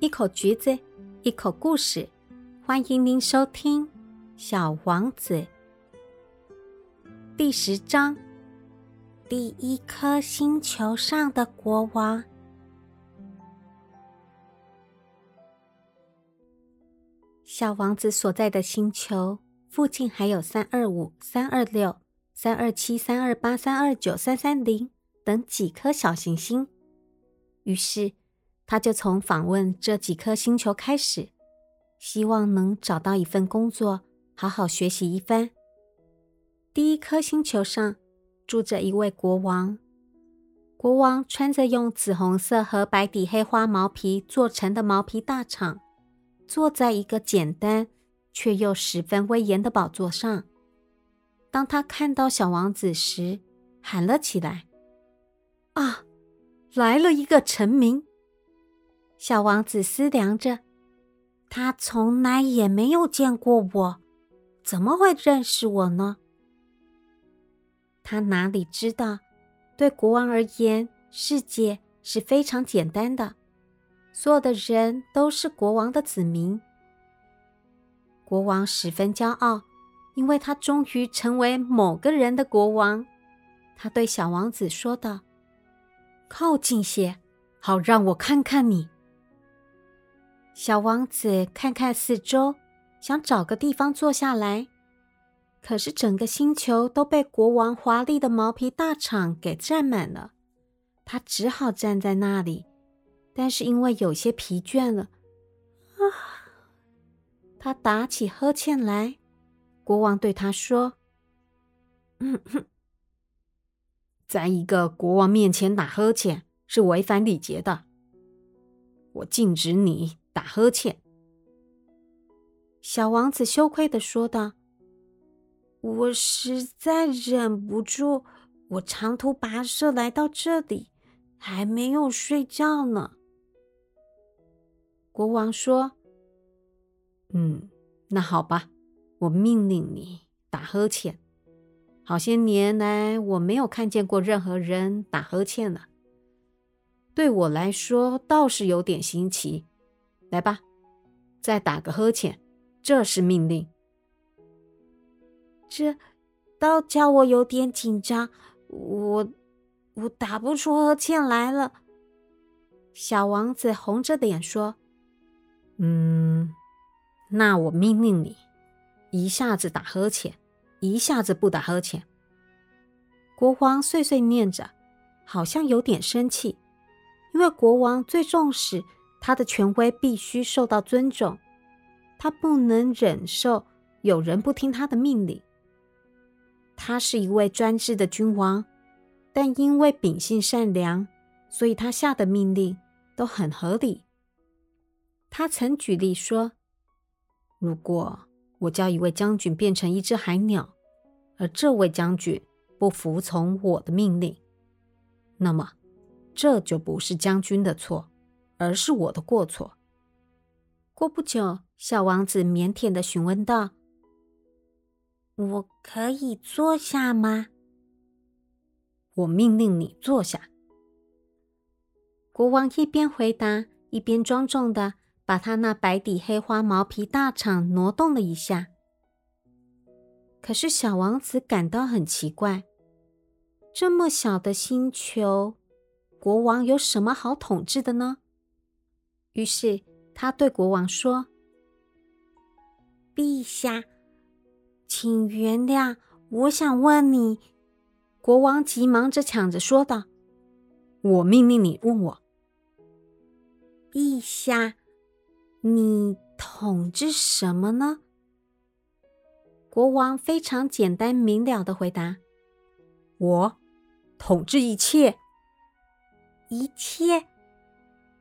一口橘子，一口故事，欢迎您收听《小王子》第十章：第一颗星球上的国王。小王子所在的星球附近还有三二五、三二六、三二七、三二八、三二九、三三零等几颗小行星。于是。他就从访问这几颗星球开始，希望能找到一份工作，好好学习一番。第一颗星球上住着一位国王，国王穿着用紫红色和白底黑花毛皮做成的毛皮大氅，坐在一个简单却又十分威严的宝座上。当他看到小王子时，喊了起来：“啊，来了一个臣民！”小王子思量着，他从来也没有见过我，怎么会认识我呢？他哪里知道，对国王而言，世界是非常简单的，所有的人都是国王的子民。国王十分骄傲，因为他终于成为某个人的国王。他对小王子说道：“靠近些，好让我看看你。”小王子看看四周，想找个地方坐下来，可是整个星球都被国王华丽的毛皮大氅给占满了。他只好站在那里，但是因为有些疲倦了，啊，他打起呵欠来。国王对他说：“，在一个国王面前打呵欠是违反礼节的，我禁止你。”打呵欠，小王子羞愧的说道：“我实在忍不住，我长途跋涉来到这里，还没有睡觉呢。”国王说：“嗯，那好吧，我命令你打呵欠。好些年来，我没有看见过任何人打呵欠了。对我来说，倒是有点新奇。”来吧，再打个呵欠，这是命令。这倒叫我有点紧张，我我打不出呵欠来了。小王子红着脸说：“嗯，那我命令你，一下子打呵欠，一下子不打呵欠。”国王碎碎念着，好像有点生气，因为国王最重视。他的权威必须受到尊重，他不能忍受有人不听他的命令。他是一位专制的君王，但因为秉性善良，所以他下的命令都很合理。他曾举例说：“如果我叫一位将军变成一只海鸟，而这位将军不服从我的命令，那么这就不是将军的错。”而是我的过错。过不久，小王子腼腆的询问道：“我可以坐下吗？”“我命令你坐下。”国王一边回答，一边庄重的把他那白底黑花毛皮大氅挪动了一下。可是小王子感到很奇怪：这么小的星球，国王有什么好统治的呢？于是他对国王说：“陛下，请原谅，我想问你。”国王急忙着抢着说道：“我命令你问我，陛下，你统治什么呢？”国王非常简单明了的回答：“我统治一切，一切。”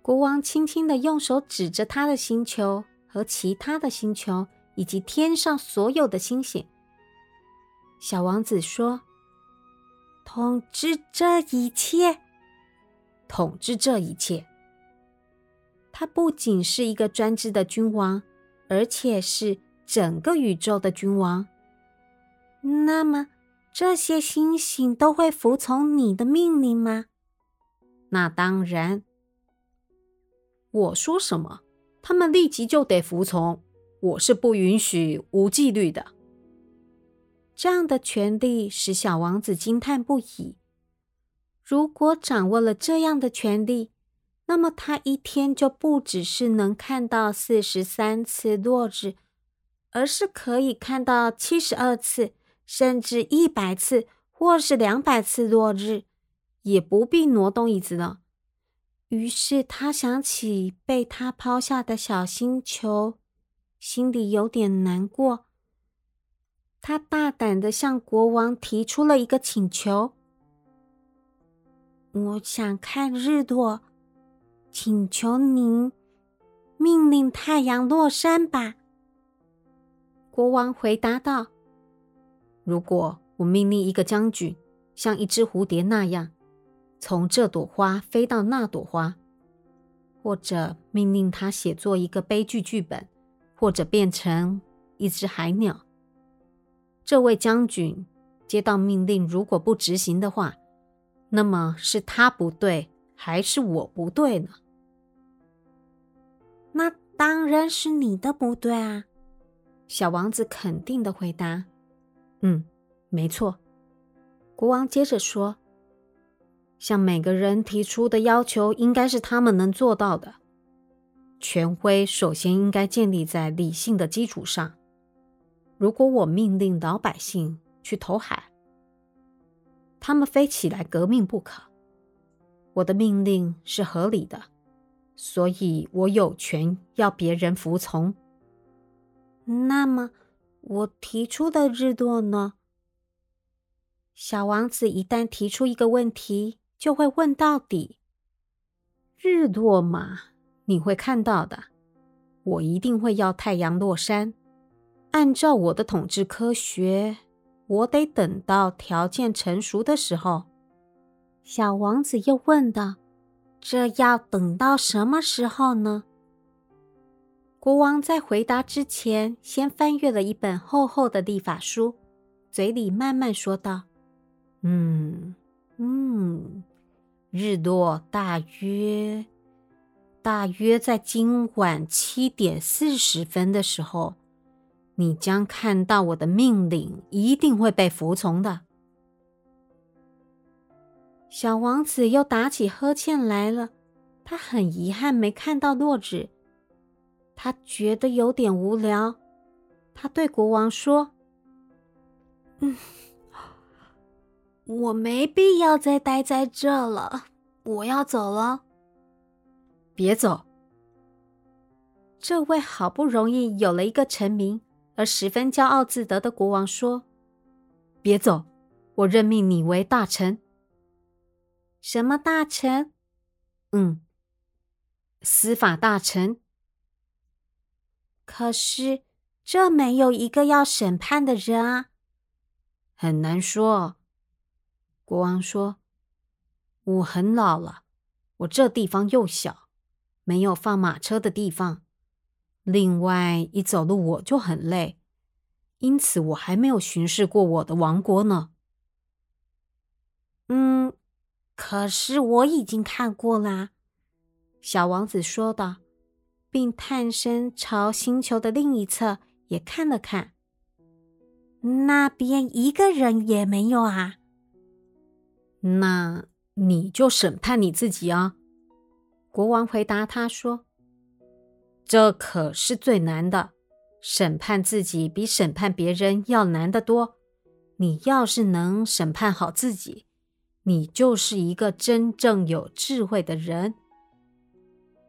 国王轻轻的用手指着他的星球和其他的星球，以及天上所有的星星。小王子说：“统治这一切，统治这一切。他不仅是一个专制的君王，而且是整个宇宙的君王。那么，这些星星都会服从你的命令吗？那当然。”我说什么，他们立即就得服从。我是不允许无纪律的。这样的权利使小王子惊叹不已。如果掌握了这样的权利，那么他一天就不只是能看到四十三次落日，而是可以看到七十二次，甚至一百次，或是两百次落日，也不必挪动椅子了。于是他想起被他抛下的小星球，心里有点难过。他大胆的向国王提出了一个请求：“我想看日落，请求您命令太阳落山吧。”国王回答道：“如果我命令一个将军像一只蝴蝶那样从这朵花飞到那朵花，或者命令他写作一个悲剧剧本，或者变成一只海鸟。”这位将军接到命令，如果不执行的话，那么是他不对，还是我不对呢？那当然是你的不对啊！小王子肯定的回答：“嗯，没错。”国王接着说：“向每个人提出的要求，应该是他们能做到的。权威首先应该建立在理性的基础上。”如果我命令老百姓去投海，他们非起来革命不可。我的命令是合理的，所以我有权要别人服从。那么，我提出的日落呢？小王子一旦提出一个问题，就会问到底。日落嘛，你会看到的。我一定会要太阳落山。按照我的统治科学，我得等到条件成熟的时候。小王子又问道：“这要等到什么时候呢？”国王在回答之前，先翻阅了一本厚厚的历法书，嘴里慢慢说道：“嗯嗯，日落大约大约在今晚七点四十分的时候。”你将看到我的命令一定会被服从的。小王子又打起呵欠来了，他很遗憾没看到落日，他觉得有点无聊。他对国王说：“嗯，我没必要再待在这了，我要走了。”别走！这位好不容易有了一个臣民。而十分骄傲自得的国王说：“别走，我任命你为大臣。什么大臣？嗯，司法大臣。可是这没有一个要审判的人啊，很难说。”国王说：“我很老了，我这地方又小，没有放马车的地方。”另外，一走路我就很累，因此我还没有巡视过我的王国呢。嗯，可是我已经看过啦。”小王子说道，并探身朝星球的另一侧也看了看。那边一个人也没有啊。那你就审判你自己啊。”国王回答他说。这可是最难的，审判自己比审判别人要难得多。你要是能审判好自己，你就是一个真正有智慧的人。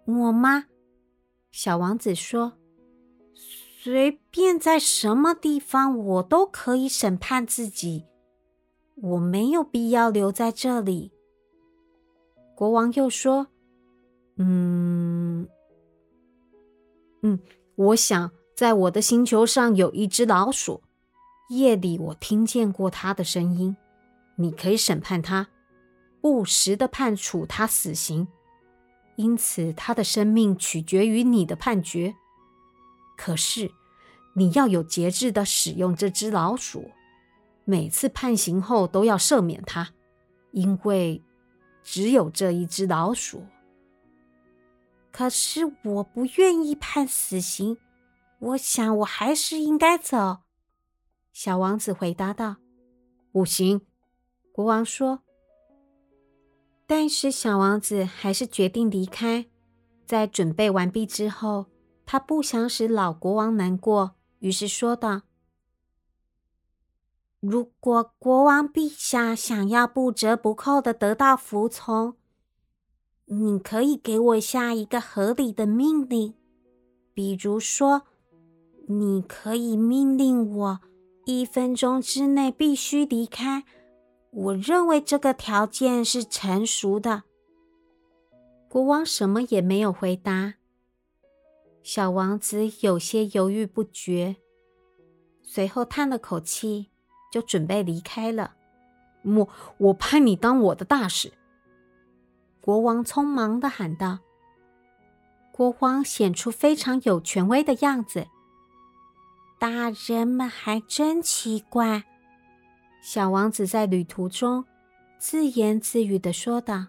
我吗？小王子说：“随便在什么地方，我都可以审判自己。我没有必要留在这里。”国王又说：“嗯。”嗯，我想在我的星球上有一只老鼠，夜里我听见过它的声音。你可以审判它，不时的判处它死刑，因此它的生命取决于你的判决。可是你要有节制的使用这只老鼠，每次判刑后都要赦免他，因为只有这一只老鼠。可是我不愿意判死刑，我想我还是应该走。”小王子回答道。“不行。”国王说。但是小王子还是决定离开。在准备完毕之后，他不想使老国王难过，于是说道：“如果国王陛下想要不折不扣的得到服从，你可以给我下一个合理的命令，比如说，你可以命令我一分钟之内必须离开。我认为这个条件是成熟的。”国王什么也没有回答。小王子有些犹豫不决，随后叹了口气，就准备离开了。我我派你当我的大使。”国王匆忙的喊道。国王显出非常有权威的样子。大人们还真奇怪。小王子在旅途中自言自语的说道。